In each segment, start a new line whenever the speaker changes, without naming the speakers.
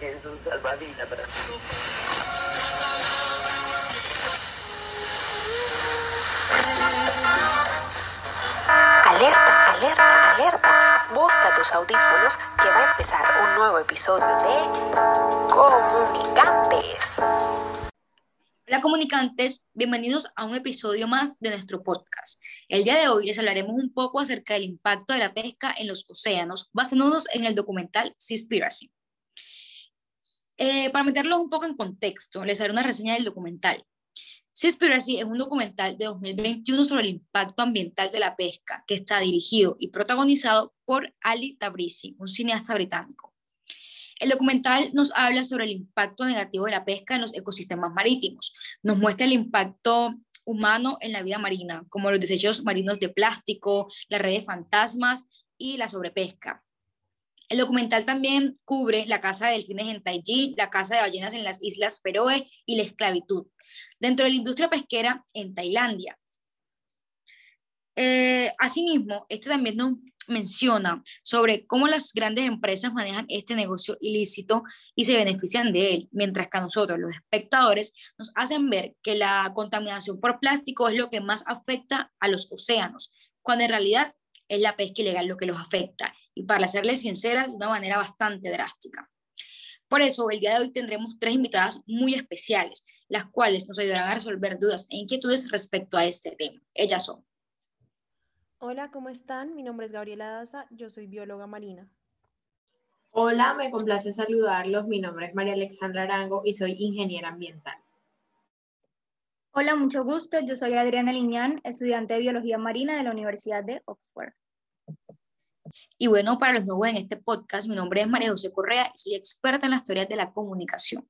que es un salvavidas para
Alerta, alerta, alerta. Busca tus audífonos que va a empezar un nuevo episodio de Comunicantes.
Hola comunicantes, bienvenidos a un episodio más de nuestro podcast. El día de hoy les hablaremos un poco acerca del impacto de la pesca en los océanos, basándonos en el documental Seaspiracy. Eh, para meterlos un poco en contexto, les haré una reseña del documental. Seaspiracy es un documental de 2021 sobre el impacto ambiental de la pesca, que está dirigido y protagonizado por Ali Tabrizi, un cineasta británico. El documental nos habla sobre el impacto negativo de la pesca en los ecosistemas marítimos. Nos muestra el impacto humano en la vida marina, como los desechos marinos de plástico, las redes fantasmas y la sobrepesca. El documental también cubre la caza de delfines en Taiji, la caza de ballenas en las Islas Feroe y la esclavitud dentro de la industria pesquera en Tailandia. Eh, asimismo, este también nos menciona sobre cómo las grandes empresas manejan este negocio ilícito y se benefician de él, mientras que a nosotros, los espectadores, nos hacen ver que la contaminación por plástico es lo que más afecta a los océanos, cuando en realidad es la pesca ilegal lo que los afecta y para serles sinceras, de una manera bastante drástica. Por eso, el día de hoy tendremos tres invitadas muy especiales, las cuales nos ayudarán a resolver dudas e inquietudes respecto a este tema. Ellas son.
Hola, ¿cómo están? Mi nombre es Gabriela Daza, yo soy bióloga marina.
Hola, me complace saludarlos. Mi nombre es María Alexandra Arango y soy ingeniera ambiental.
Hola, mucho gusto. Yo soy Adriana Liñán, estudiante de biología marina de la Universidad de Oxford.
Y bueno, para los nuevos en este podcast, mi nombre es María José Correa y soy experta en las teorías de la comunicación.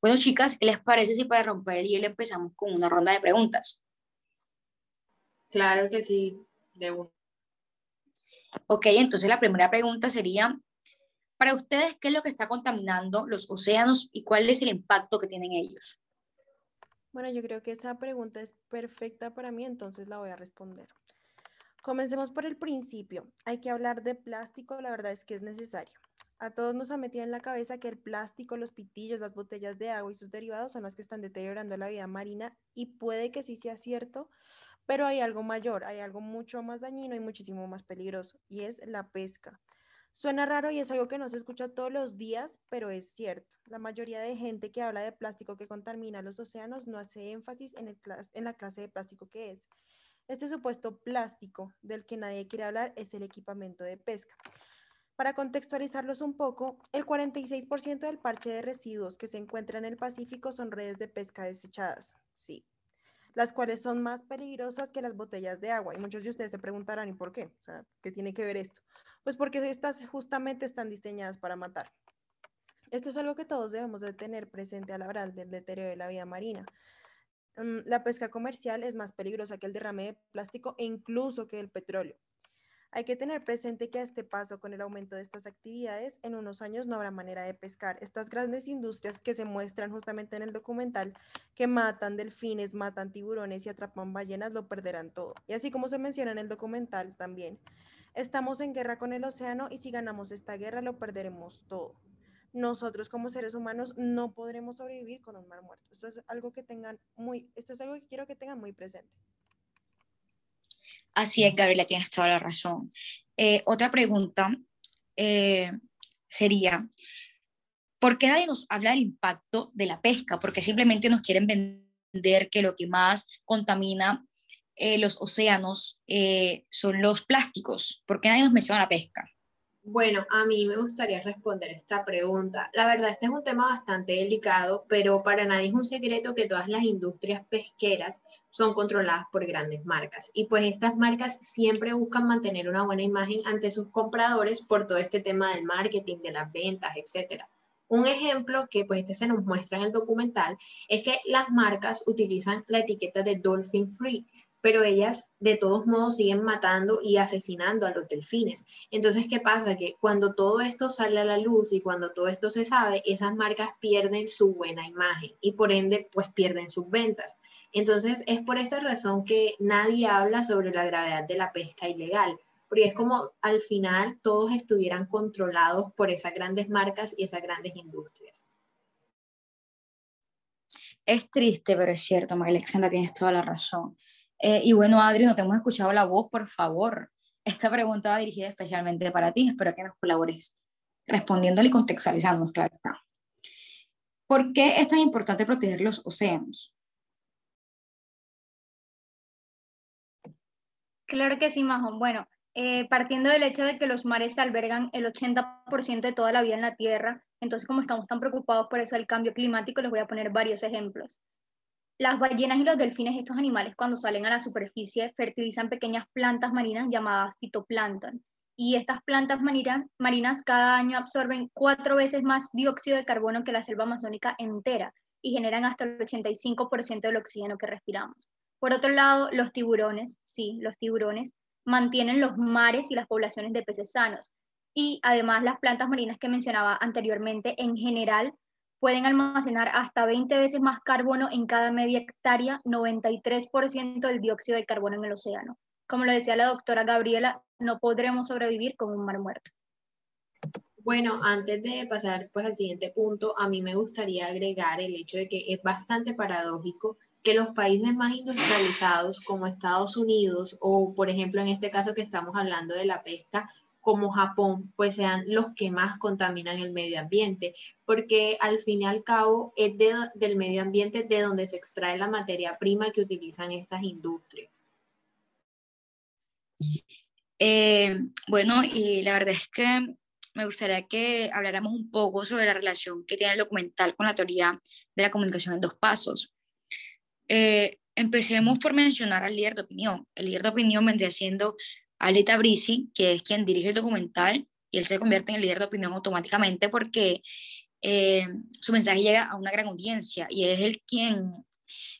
Bueno, chicas, ¿qué les parece si para romper el hielo empezamos con una ronda de preguntas?
Claro que sí, de uno.
Ok, entonces la primera pregunta sería, para ustedes, ¿qué es lo que está contaminando los océanos y cuál es el impacto que tienen ellos?
Bueno, yo creo que esa pregunta es perfecta para mí, entonces la voy a responder. Comencemos por el principio. Hay que hablar de plástico, la verdad es que es necesario. A todos nos ha metido en la cabeza que el plástico, los pitillos, las botellas de agua y sus derivados son las que están deteriorando la vida marina y puede que sí sea cierto, pero hay algo mayor, hay algo mucho más dañino y muchísimo más peligroso y es la pesca. Suena raro y es algo que no se escucha todos los días, pero es cierto. La mayoría de gente que habla de plástico que contamina los océanos no hace énfasis en, el en la clase de plástico que es. Este supuesto plástico del que nadie quiere hablar es el equipamiento de pesca. Para contextualizarlos un poco, el 46% del parche de residuos que se encuentra en el Pacífico son redes de pesca desechadas, sí, las cuales son más peligrosas que las botellas de agua. Y muchos de ustedes se preguntarán, ¿y por qué? O sea, ¿qué tiene que ver esto? Pues porque estas justamente están diseñadas para matar. Esto es algo que todos debemos de tener presente a la hora del deterioro de la vida marina. Mm, la pesca comercial es más peligrosa que el derrame de plástico e incluso que el petróleo. Hay que tener presente que a este paso, con el aumento de estas actividades, en unos años no habrá manera de pescar. Estas grandes industrias que se muestran justamente en el documental, que matan delfines, matan tiburones y atrapan ballenas, lo perderán todo. Y así como se menciona en el documental también, estamos en guerra con el océano y si ganamos esta guerra lo perderemos todo nosotros como seres humanos no podremos sobrevivir con un mar muerto. Esto es algo que tengan muy, esto es algo que quiero que tengan muy presente.
Así es, Gabriela, tienes toda la razón. Eh, otra pregunta eh, sería, ¿por qué nadie nos habla del impacto de la pesca? Porque simplemente nos quieren vender que lo que más contamina eh, los océanos son los plásticos. ¿Por qué nadie nos menciona la pesca?
Bueno, a mí me gustaría responder esta pregunta. La verdad, este es un tema bastante delicado, pero para nadie es un secreto que todas las industrias pesqueras son controladas por grandes marcas. Y pues estas marcas siempre buscan mantener una buena imagen ante sus compradores por todo este tema del marketing, de las ventas, etc. Un ejemplo que pues este se nos muestra en el documental es que las marcas utilizan la etiqueta de Dolphin Free, pero ellas de todos modos siguen matando y asesinando a los delfines. Entonces, ¿qué pasa? Que cuando todo esto sale a la luz y cuando todo esto se sabe, esas marcas pierden su buena imagen y por ende, pues pierden sus ventas. Entonces, es por esta razón que nadie habla sobre la gravedad de la pesca ilegal, porque es como al final todos estuvieran controlados por esas grandes marcas y esas grandes industrias.
Es triste, pero es cierto, María Alexandra, tienes toda la razón. Eh, y bueno, Adri, no te hemos escuchado la voz, por favor. Esta pregunta va dirigida especialmente para ti, espero que nos colabores respondiéndole y contextualizándonos, claro está. ¿Por qué es tan importante proteger los océanos?
Claro que sí, Majo. Bueno, eh, partiendo del hecho de que los mares albergan el 80% de toda la vida en la Tierra, entonces como estamos tan preocupados por eso del cambio climático, les voy a poner varios ejemplos. Las ballenas y los delfines, estos animales, cuando salen a la superficie, fertilizan pequeñas plantas marinas llamadas fitoplancton. Y estas plantas marinas cada año absorben cuatro veces más dióxido de carbono que la selva amazónica entera y generan hasta el 85% del oxígeno que respiramos. Por otro lado, los tiburones, sí, los tiburones, mantienen los mares y las poblaciones de peces sanos. Y además las plantas marinas que mencionaba anteriormente, en general, pueden almacenar hasta 20 veces más carbono en cada media hectárea, 93% del dióxido de carbono en el océano. Como lo decía la doctora Gabriela, no podremos sobrevivir con un mar muerto.
Bueno, antes de pasar pues, al siguiente punto, a mí me gustaría agregar el hecho de que es bastante paradójico que los países más industrializados como Estados Unidos o por ejemplo en este caso que estamos hablando de la pesca como Japón, pues sean los que más contaminan el medio ambiente, porque al fin y al cabo es del medio ambiente de donde se extrae la materia prima que utilizan estas industrias.
Eh, bueno, y la verdad es que me gustaría que habláramos un poco sobre la relación que tiene el documental con la teoría de la comunicación en dos pasos. Eh, empecemos por mencionar al líder de opinión. El líder de opinión vendría siendo Aleta Brisi, que es quien dirige el documental, y él se convierte en el líder de opinión automáticamente porque eh, su mensaje llega a una gran audiencia y es el quien,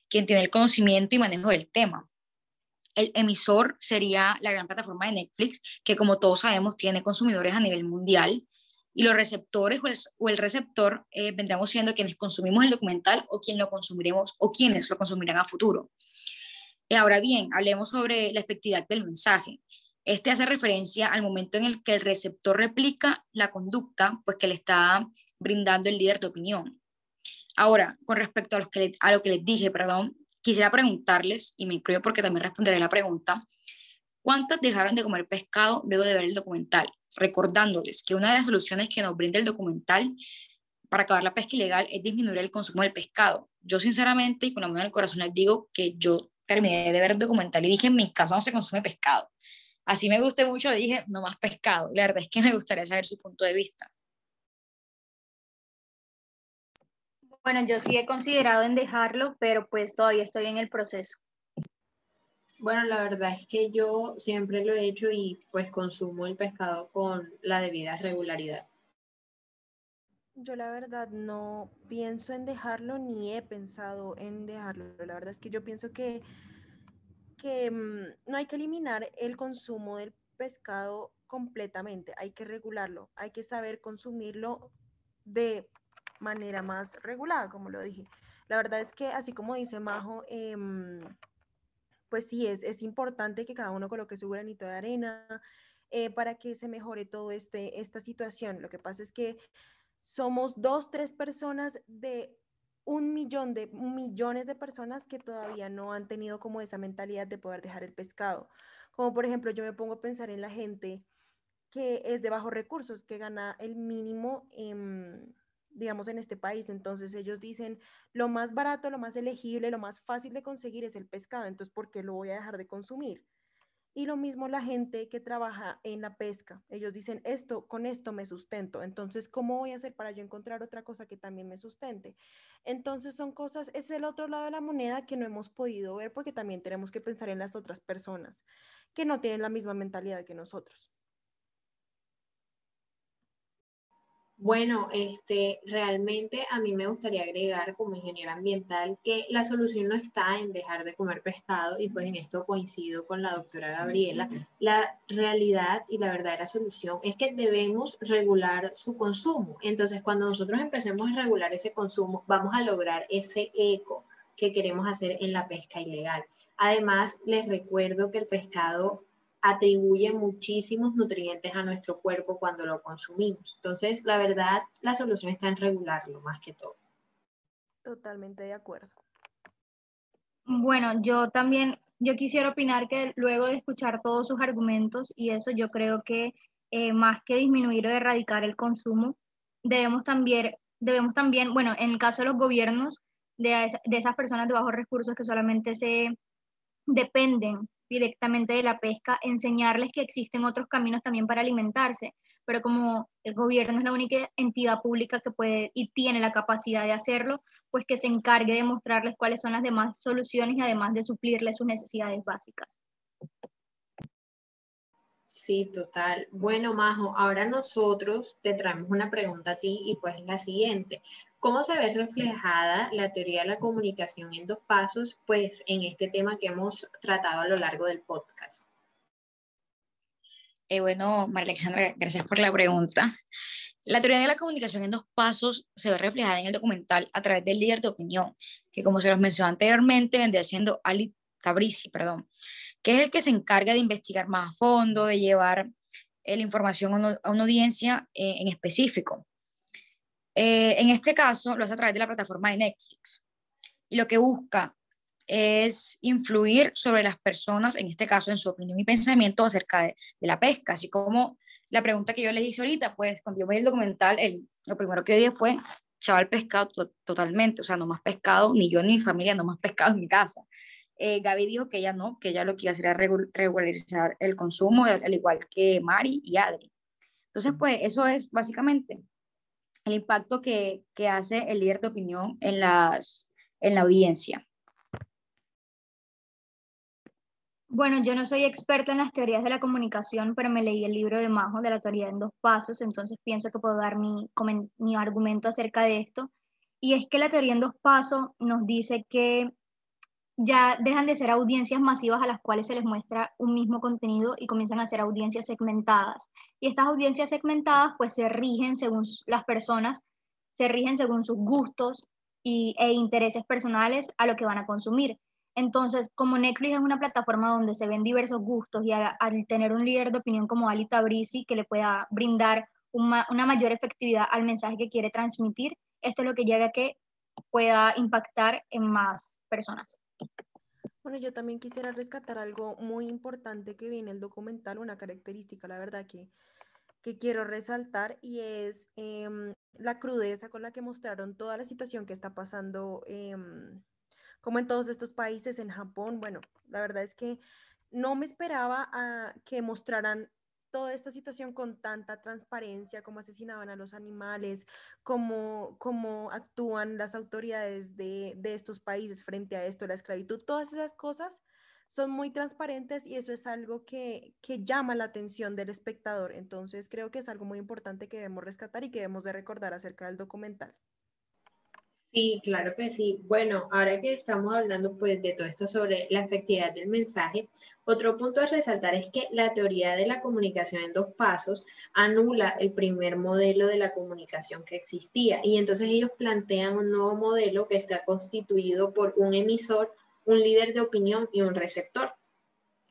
quien tiene el conocimiento y manejo del tema. El emisor sería la gran plataforma de Netflix, que como todos sabemos tiene consumidores a nivel mundial y los receptores o el, receptor eh, vendremos siendo quienes consumimos el documental o quien lo consumiremos o quienes lo consumirán a futuro. Y ahora bien, hablemos sobre la efectividad del mensaje. Este hace referencia al momento en el que el receptor replica la conducta pues, que le está brindando el líder de opinión. Ahora, con respecto a, los que a lo que les dije, perdón, quisiera preguntarles, y me incluyo porque también responderé la pregunta, ¿cuántas dejaron de comer pescado luego de ver el documental? recordándoles que una de las soluciones que nos brinda el documental para acabar la pesca ilegal es disminuir el consumo del pescado. Yo sinceramente y con la mano en el corazón les digo que yo terminé de ver el documental y dije, en mi casa no se consume pescado. Así me gusté mucho, dije, no más pescado. La verdad es que me gustaría saber su punto de vista.
Bueno, yo sí he considerado en dejarlo, pero pues todavía estoy en el proceso.
Bueno, la verdad es que yo siempre lo he hecho y pues consumo el pescado con la debida regularidad.
Yo la verdad no pienso en dejarlo ni he pensado en dejarlo. La verdad es que yo pienso que, mm, no hay que eliminar el consumo del pescado completamente, hay que regularlo, hay que saber consumirlo de manera más regulada, como lo dije. La verdad es que así como dice Majo, eh, pues sí, es, es importante que cada uno coloque su granito de arena eh, para que se mejore todo este, esta situación. Lo que pasa es que somos dos, tres personas de un millón de millones de personas que todavía no han tenido como esa mentalidad de poder dejar el pescado. Como por ejemplo, yo me pongo a pensar en la gente que es de bajos recursos, que gana el mínimo en digamos, en este país. Entonces ellos dicen, lo más barato, lo más elegible, lo más fácil de conseguir es el pescado, entonces ¿por qué lo voy a dejar de consumir? Y lo mismo la gente que trabaja en la pesca. Ellos dicen, esto, con esto me sustento. Entonces, ¿cómo voy a hacer para yo encontrar otra cosa que también me sustente? Entonces, son cosas, es el otro lado de la moneda que no hemos podido ver porque también tenemos que pensar en las otras personas que no tienen la misma mentalidad que nosotros.
Bueno, este, realmente a mí me gustaría agregar como ingeniera ambiental que la solución no está en dejar de comer pescado y pues en esto coincido con la doctora Gabriela. La realidad y la verdadera solución es que debemos regular su consumo. Entonces, cuando nosotros empecemos a regular ese consumo, vamos a lograr ese eco que queremos hacer en la pesca ilegal. Además, les recuerdo que el pescado atribuye muchísimos nutrientes a nuestro cuerpo cuando lo consumimos. Entonces, la verdad, la solución está en regularlo más que todo.
Totalmente de acuerdo.
Bueno, yo también, yo quisiera opinar que luego de escuchar todos sus argumentos y eso, yo creo que eh, más que disminuir o erradicar el consumo, debemos también, debemos también, bueno, en el caso de los gobiernos, de, de esas personas de bajos recursos que solamente se dependen directamente de la pesca, enseñarles que existen otros caminos también para alimentarse, pero como el gobierno es la única entidad pública que puede y tiene la capacidad de hacerlo, pues que se encargue de mostrarles cuáles son las demás soluciones y además de suplirles sus necesidades básicas.
Sí, total. Bueno, Majo, ahora nosotros te traemos una pregunta a ti y pues la siguiente. ¿Cómo se ve reflejada la teoría de la comunicación en dos pasos, pues en este tema que hemos tratado a lo largo del podcast?
Eh, bueno, María Alexandra, gracias por la pregunta. La teoría de la comunicación en dos pasos se ve reflejada en el documental a través del líder de opinión, que como se los mencionó anteriormente, vendría siendo Ali Tabrizi, perdón, que es el que se encarga de investigar más a fondo, de llevar eh, la información a una, audiencia eh, en específico. Eh, en este caso, lo hace a través de la plataforma de Netflix. Y lo que busca es influir sobre las personas, en este caso, en su opinión y pensamiento acerca de, la pesca, así como la pregunta que yo les hice ahorita, pues cuando yo vi el documental, el, lo primero que dije fue, chaval, pescado totalmente, o sea, no más pescado, ni yo ni mi familia, no más pescado en mi casa. Eh, Gaby dijo que ella no, que ella lo que iba a hacer era regularizar el consumo, al, al igual que Mari y Adri. Entonces, pues eso es básicamente el impacto que, que, hace el líder de opinión en, las, en la audiencia.
Bueno, yo no soy experta en las teorías de la comunicación, pero me leí el libro de Majo de la teoría en dos pasos, entonces pienso que puedo dar mi, mi argumento acerca de esto. Y es que la teoría en dos pasos nos dice que ya dejan de ser audiencias masivas a las cuales se les muestra un mismo contenido y comienzan a ser audiencias segmentadas. Y estas audiencias segmentadas pues se rigen según las personas, se rigen según sus gustos y, e intereses personales a lo que van a consumir. Entonces, como Netflix es una plataforma donde se ven diversos gustos y al, tener un líder de opinión como Ali Tabrizi que le pueda brindar una, una mayor efectividad al mensaje que quiere transmitir, esto es lo que llega a que pueda impactar en más personas.
Bueno, yo también quisiera rescatar algo muy importante que viene el documental, una característica, la verdad, que, que quiero resaltar y es em, la crudeza con la que mostraron toda la situación que está pasando, em, como en todos estos países, en Japón. Bueno, la verdad es que no me esperaba que mostraran toda esta situación con tanta transparencia, cómo asesinaban a los animales, cómo, cómo actúan las autoridades de, de estos países frente a esto, la esclavitud, todas esas cosas son muy transparentes y eso es algo que, que, llama la atención del espectador. Entonces creo que es algo muy importante que debemos rescatar y que debemos de recordar acerca del documental.
Sí, claro que sí. Bueno, ahora que estamos hablando pues de todo esto sobre la efectividad del mensaje, otro punto a resaltar es que la teoría de la comunicación en dos pasos anula el primer modelo de la comunicación que existía y entonces ellos plantean un nuevo modelo que está constituido por un emisor, un líder de opinión y un receptor.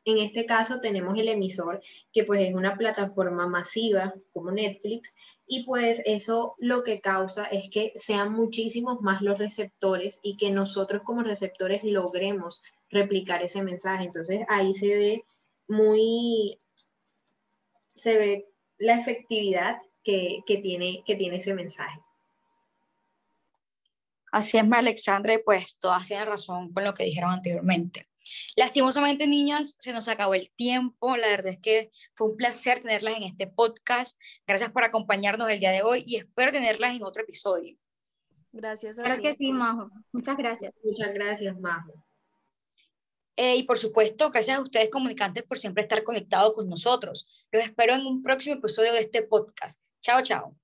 En este caso tenemos el emisor, que pues es una plataforma masiva como Netflix, y pues eso lo que causa es que sean muchísimos más los receptores y que nosotros como receptores logremos replicar ese mensaje. Entonces ahí se ve muy, se ve la efectividad que, tiene, que tiene ese mensaje.
Así es, Alexandre, pues todas tienen razón con lo que dijeron anteriormente. Lastimosamente, niñas, se nos acabó el tiempo. La verdad es que fue un placer tenerlas en este podcast. Gracias por acompañarnos el día de hoy y espero tenerlas en otro episodio.
Gracias.
A claro que sí, Majo. Muchas gracias.
Muchas gracias, Majo.
Eh, y por supuesto, gracias a ustedes comunicantes por siempre estar conectados con nosotros. Los espero en un próximo episodio de este podcast. Chao, chao.